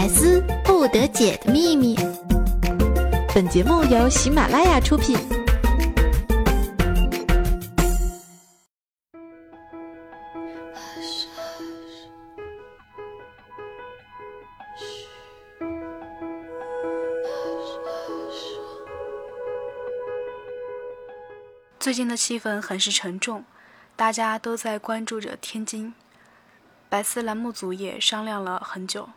百思不得解的秘密。本节目由喜马拉雅出品。最近的气氛很是沉重，大家都在关注着天津。百思栏目组也商量了很久，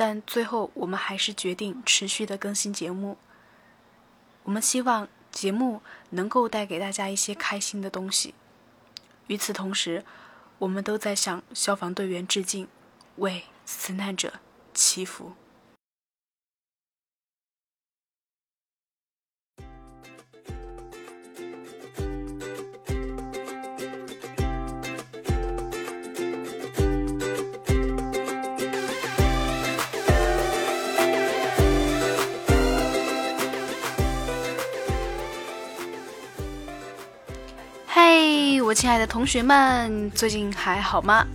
但最后我们还是决定持续的更新节目。我们希望节目能够带给大家一些开心的东西。与此同时，我们都在向消防队员致敬，为死难者祈福。我亲爱的同学们，最近还好吗？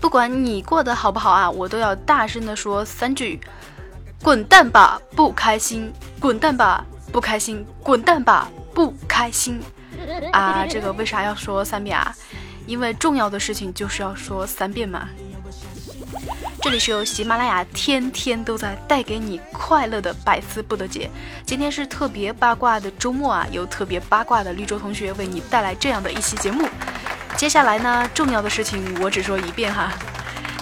不管你过得好不好啊，我都要大声的说三句：滚蛋吧，不开心！滚蛋吧，不开心！滚蛋吧，不开心！啊，这个为啥要说三遍啊？因为重要的事情就是要说三遍嘛。这里是由喜马拉雅天天都在带给你快乐的百思不得解。今天是特别八卦的周末啊，有特别八卦的绿洲同学为你带来这样的一期节目。接下来呢，重要的事情我只说一遍哈。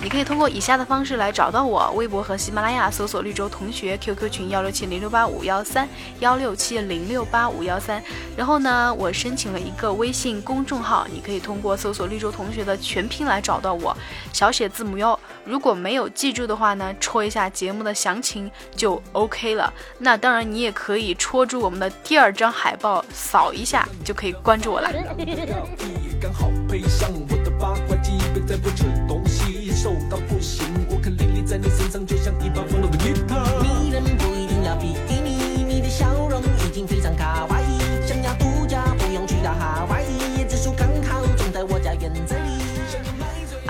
你可以通过以下的方式来找到我：微博和喜马拉雅搜索“绿洲同学 ”，QQ 群幺六七零六八五幺三幺六七零六八五幺三。然后呢，我申请了一个微信公众号，你可以通过搜索“绿洲同学”的全拼来找到我，小写字母哟。如果没有记住的话呢，戳一下节目的详情就 OK 了。那当然，你也可以戳住我们的第二张海报，扫一下就可以关注我了。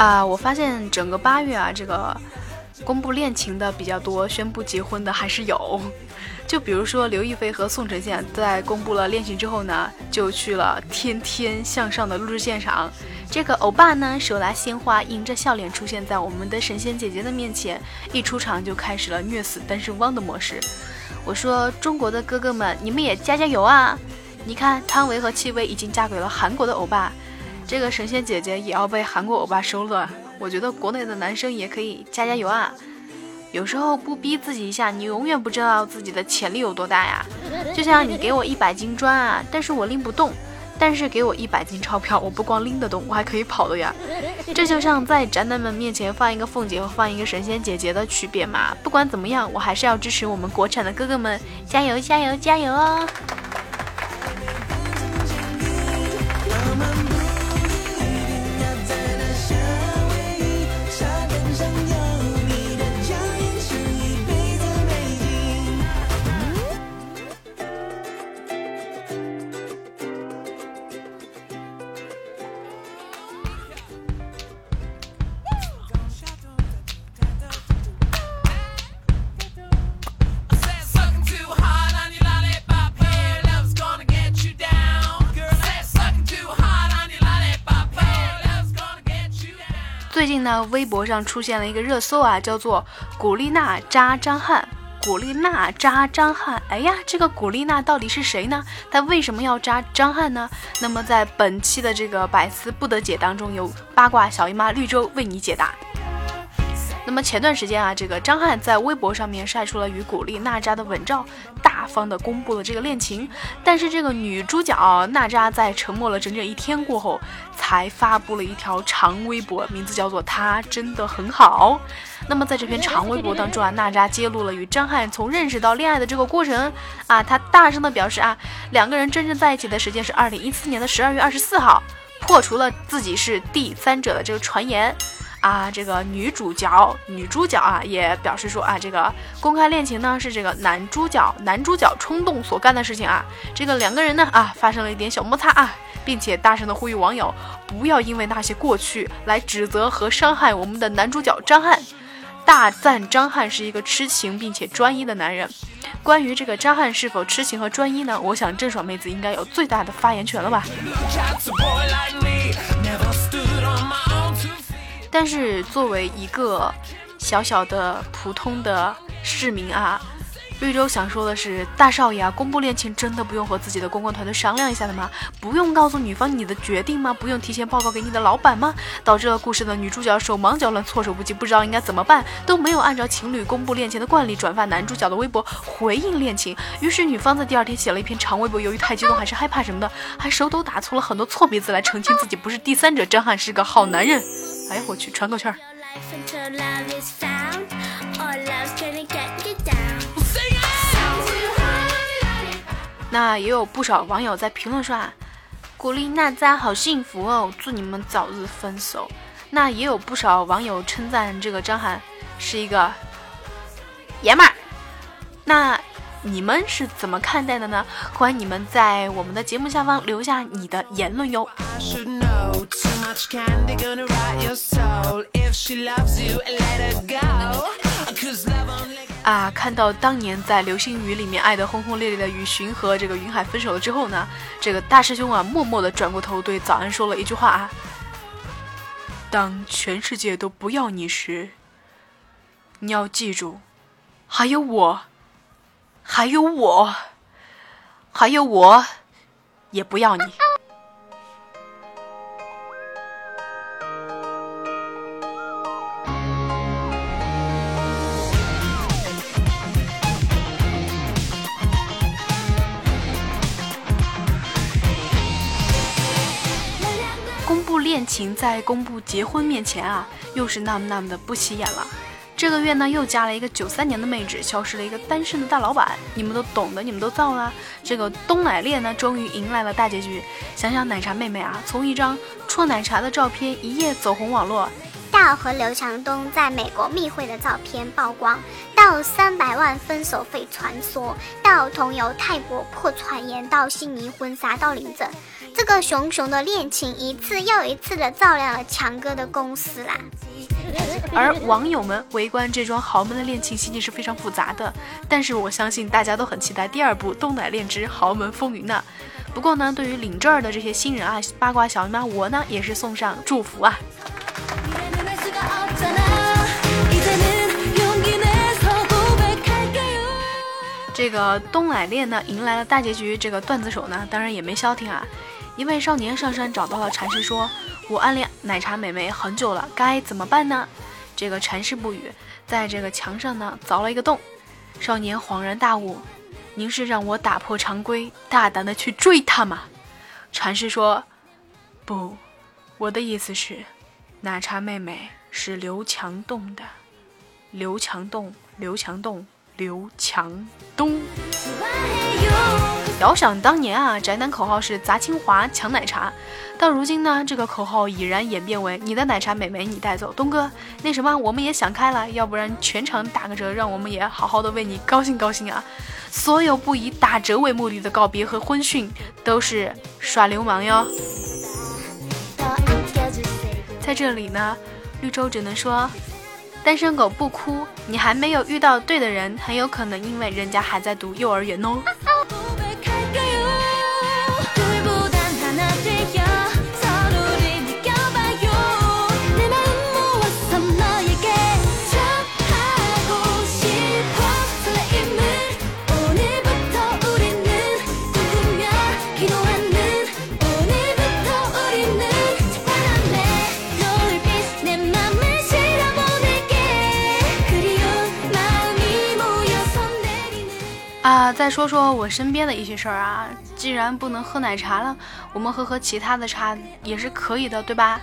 啊，我发现整个八月啊，这个公布恋情的比较多，宣布结婚的还是有。就比如说刘亦菲和宋承宪在公布了恋情之后呢，就去了《天天向上》的录制现场。这个欧巴呢，手拿鲜花，迎着笑脸出现在我们的神仙姐姐的面前，一出场就开始了虐死单身汪的模式。我说中国的哥哥们，你们也加加油啊！你看汤唯和戚薇已经嫁给了韩国的欧巴。这个神仙姐姐也要被韩国欧巴收了，我觉得国内的男生也可以加加油啊！有时候不逼自己一下，你永远不知道自己的潜力有多大呀。就像你给我一百斤砖啊，但是我拎不动；但是给我一百斤钞票，我不光拎得动，我还可以跑的呀。这就像在宅男们面前放一个凤姐和放一个神仙姐姐的区别嘛。不管怎么样，我还是要支持我们国产的哥哥们，加油加油加油哦！微博上出现了一个热搜啊，叫做“古力娜扎张翰”。古力娜扎张翰，哎呀，这个古力娜到底是谁呢？她为什么要扎张翰呢？那么在本期的这个百思不得解当中，有八卦小姨妈绿洲为你解答。那么前段时间啊，这个张翰在微博上面晒出了与古力娜扎的吻照，大方的公布了这个恋情。但是这个女主角娜扎在沉默了整整一天过后，才发布了一条长微博，名字叫做“她真的很好”。那么在这篇长微博当中啊，娜扎揭露了与张翰从认识到恋爱的这个过程啊，她大声的表示啊，两个人真正在一起的时间是二零一四年的十二月二十四号，破除了自己是第三者的这个传言。啊，这个女主角女主角啊也表示说啊，这个公开恋情呢是这个男主角男主角冲动所干的事情啊。这个两个人呢啊发生了一点小摩擦啊，并且大声的呼吁网友不要因为那些过去来指责和伤害我们的男主角张翰。大赞张翰是一个痴情并且专一的男人。关于这个张翰是否痴情和专一呢？我想郑爽妹子应该有最大的发言权了吧。但是作为一个小小的普通的市民啊。绿洲想说的是，大少爷啊，公布恋情真的不用和自己的公关团队商量一下的吗？不用告诉女方你的决定吗？不用提前报告给你的老板吗？导致了故事的女主角手忙脚乱、措手不及，不知道应该怎么办，都没有按照情侣公布恋情的惯例转发男主角的微博回应恋情。于是女方在第二天写了一篇长微博，由于太激动还是害怕什么的，还手抖打出了很多错别字来澄清自己不是第三者，张翰是个好男人。哎呀，我去，传个圈儿。那也有不少网友在评论说啊，古力娜扎好幸福哦，祝你们早日分手。那也有不少网友称赞这个张翰是一个爷们儿。那你们是怎么看待的呢？欢迎你们在我们的节目下方留下你的言论哟。啊，看到当年在《流星雨》里面爱得轰轰烈烈的雨荨和这个云海分手了之后呢，这个大师兄啊，默默的转过头对早安说了一句话啊：“当全世界都不要你时，你要记住，还有我，还有我，还有我，也不要你。”公布恋情在公布结婚面前啊，又是那么那么的不起眼了。这个月呢，又加了一个九三年的妹纸，消失了一个单身的大老板。你们都懂的，你们都造了。这个东奶恋呢，终于迎来了大结局。想想奶茶妹妹啊，从一张戳奶茶的照片一夜走红网络，到和刘强东在美国密会的照片曝光，到三百万分手费传说，到同游泰国破传言，到悉尼婚纱到领证。这个熊熊的恋情一次又一次的照亮了强哥的公司啦。而网友们围观这桩豪门的恋情，心情是非常复杂的。但是我相信大家都很期待第二部《东奶恋之豪门风云》呢。不过呢，对于领证儿的这些新人啊，八卦小姨妈我呢也是送上祝福啊。这个东奶恋呢迎来了大结局，这个段子手呢当然也没消停啊。一位少年上山找到了禅师，说：“我暗恋奶茶美眉很久了，该怎么办呢？”这个禅师不语，在这个墙上呢凿了一个洞。少年恍然大悟：“您是让我打破常规，大胆的去追她吗？”禅师说：“不，我的意思是，奶茶妹妹是刘强东的。刘强东，刘强东，刘强东。”遥想当年啊，宅男口号是砸清华抢奶茶，到如今呢，这个口号已然演变为你的奶茶美眉你带走。东哥，那什么，我们也想开了，要不然全场打个折，让我们也好好的为你高兴高兴啊！所有不以打折为目的的告别和婚讯，都是耍流氓哟。在这里呢，绿洲只能说，单身狗不哭，你还没有遇到对的人，很有可能因为人家还在读幼儿园哦。再说说我身边的一些事儿啊。既然不能喝奶茶了，我们喝喝其他的茶也是可以的，对吧？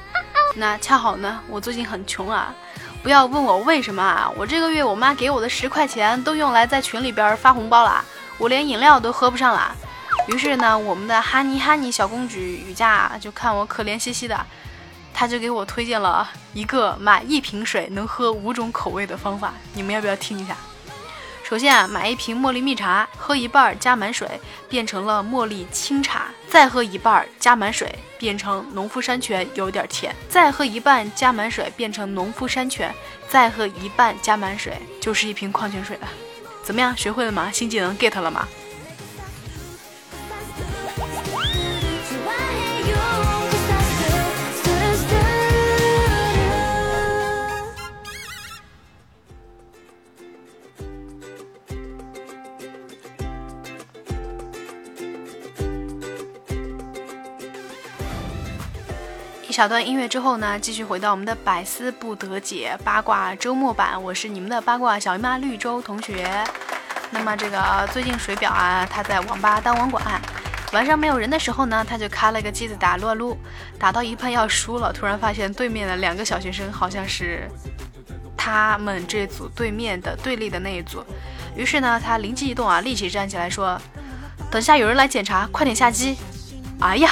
那恰好呢，我最近很穷啊。不要问我为什么啊，我这个月我妈给我的十块钱都用来在群里边发红包了，我连饮料都喝不上了。于是呢，我们的哈尼哈尼小公举雨佳就看我可怜兮兮的，她就给我推荐了一个买一瓶水能喝五种口味的方法，你们要不要听一下？首先啊，买一瓶茉莉蜜茶，喝一半加满水，变成了茉莉清茶；再喝一半加满水，变成农夫山泉，有点甜；再喝一半加满水，变成农夫山泉，再喝一半加满水，就是一瓶矿泉水了。怎么样，学会了吗？新技能 get 了吗？一小段音乐之后呢，继续回到我们的百思不得解八卦周末版。我是你们的八卦小姨妈绿洲同学。那么这个最近水表啊，他在网吧当网管，晚上没有人的时候呢，他就开了个机子打撸啊撸，打到一半要输了，突然发现对面的两个小学生好像是他们这组对面的对立的那一组。于是呢，他灵机一动啊，立即站起来说：“等下有人来检查，快点下机。”哎呀！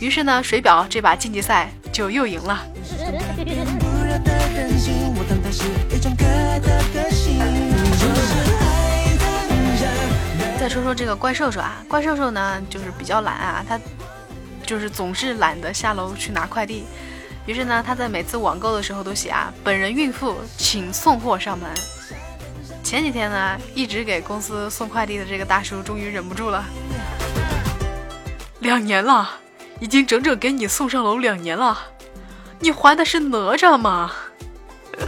于是呢，水表这把晋级赛就又赢了。再说说这个怪兽兽啊，怪兽兽呢就是比较懒啊，他就是总是懒得下楼去拿快递。于是呢，他在每次网购的时候都写啊，本人孕妇，请送货上门。前几天呢，一直给公司送快递的这个大叔终于忍不住了，两年了。已经整整给你送上楼两年了，你还的是哪吒吗？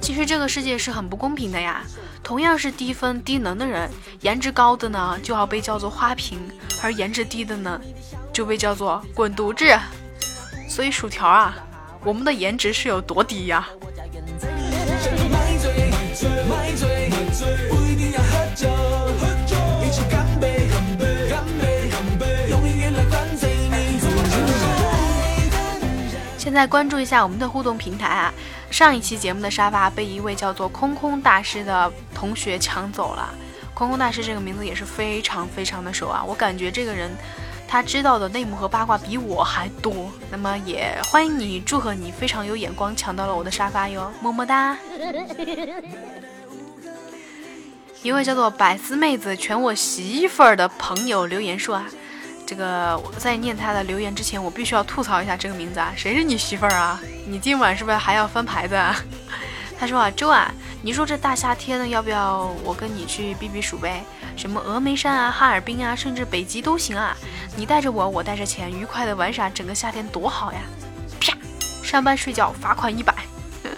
其实这个世界是很不公平的呀，同样是低分低能的人，颜值高的呢就要被叫做花瓶，而颜值低的呢就被叫做滚犊子。所以薯条啊，我们的颜值是有多低呀？现在关注一下我们的互动平台啊！上一期节目的沙发被一位叫做空空大师的同学抢走了。空空大师这个名字也是非常非常的熟啊！我感觉这个人他知道的内幕和八卦比我还多。那么也欢迎你，祝贺你非常有眼光，抢到了我的沙发哟，么么哒！一位叫做百思妹子全我媳妇儿的朋友留言说啊。这个在念他的留言之前，我必须要吐槽一下这个名字啊！谁是你媳妇儿啊？你今晚是不是还要翻牌子？啊？他说啊，周啊，你说这大夏天的，要不要我跟你去避避暑呗？什么峨眉山啊、哈尔滨啊，甚至北极都行啊！你带着我，我带着钱，愉快的玩耍整个夏天多好呀！啪，上班睡觉罚款一百。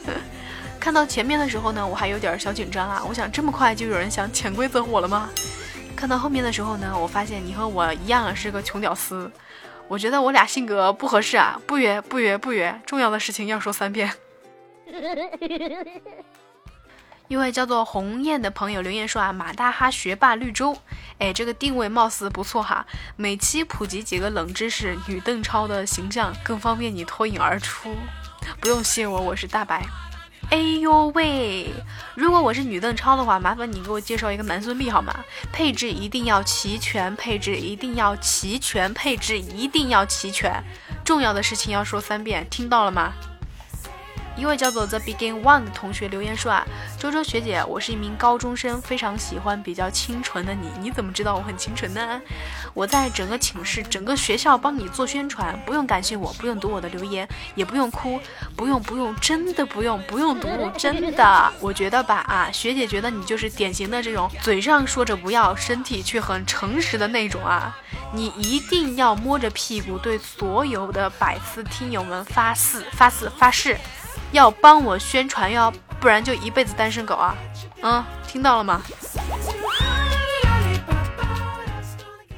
看到前面的时候呢，我还有点小紧张啊，我想这么快就有人想潜规则我了吗？看到后面的时候呢，我发现你和我一样是个穷屌丝，我觉得我俩性格不合适啊！不约不约不约，重要的事情要说三遍。一位叫做鸿雁的朋友留言说啊，马大哈学霸绿洲，哎，这个定位貌似不错哈，每期普及几个冷知识，女邓超的形象更方便你脱颖而出。不用谢我，我是大白。哎呦喂！如果我是女邓超的话，麻烦你给我介绍一个男孙俪好吗？配置一定要齐全，配置一定要齐全，配置一定要齐全。重要的事情要说三遍，听到了吗？一位叫做 The Begin One 的同学留言说啊，周周学姐，我是一名高中生，非常喜欢比较清纯的你。你怎么知道我很清纯呢？我在整个寝室、整个学校帮你做宣传，不用感谢我，不用读我的留言，也不用哭，不用不用，真的不用不用读，真的。我觉得吧啊，学姐觉得你就是典型的这种嘴上说着不要，身体却很诚实的那种啊。你一定要摸着屁股对所有的百思听友们发誓发誓发誓。要帮我宣传哟，不然就一辈子单身狗啊！嗯，听到了吗？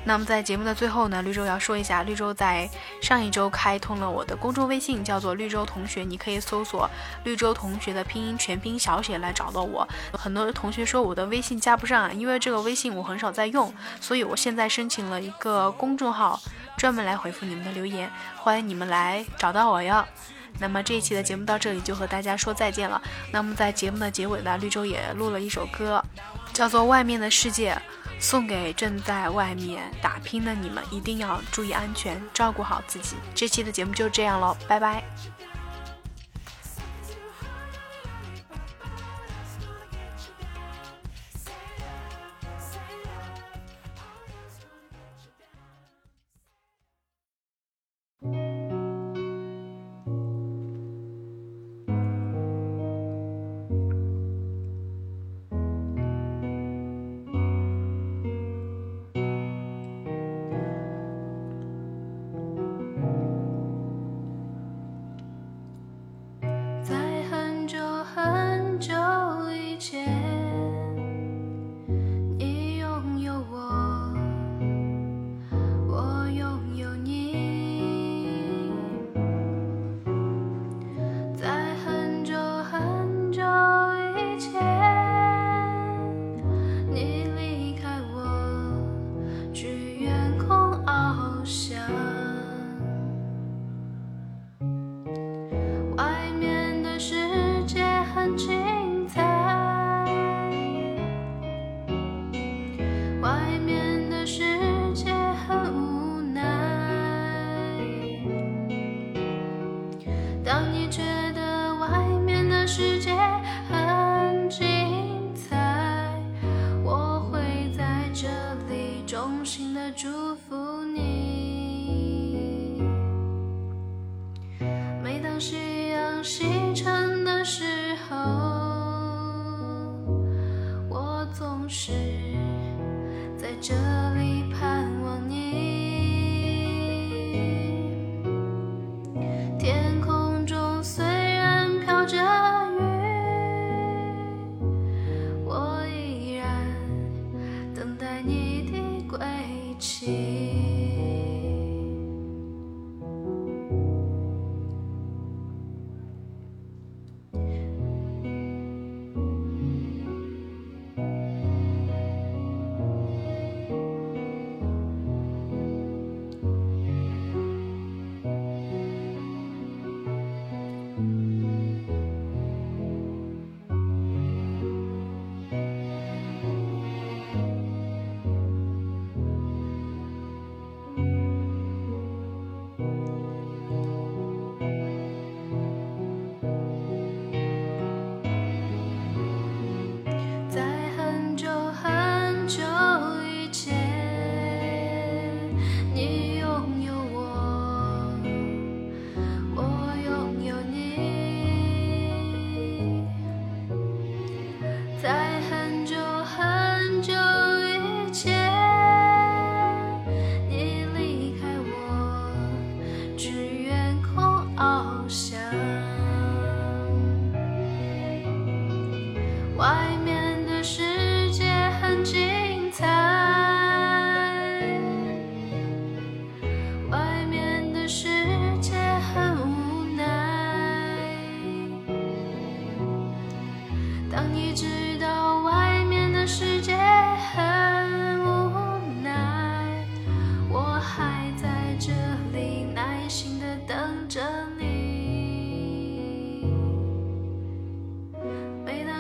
那么在节目的最后呢，绿洲要说一下，绿洲在上一周开通了我的公众微信，叫做绿洲同学，你可以搜索绿洲同学的拼音全拼小写来找到我。很多同学说我的微信加不上，因为这个微信我很少在用，所以我现在申请了一个公众号，专门来回复你们的留言，欢迎你们来找到我哟。那么这一期的节目到这里就和大家说再见了。那么在节目的结尾呢，绿洲也录了一首歌，叫做《外面的世界》，送给正在外面打拼的你们，一定要注意安全，照顾好自己。这期的节目就这样喽，拜拜。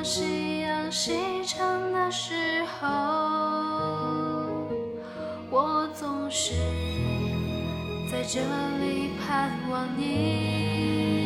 夕阳西沉的时候我总是在这里盼望你。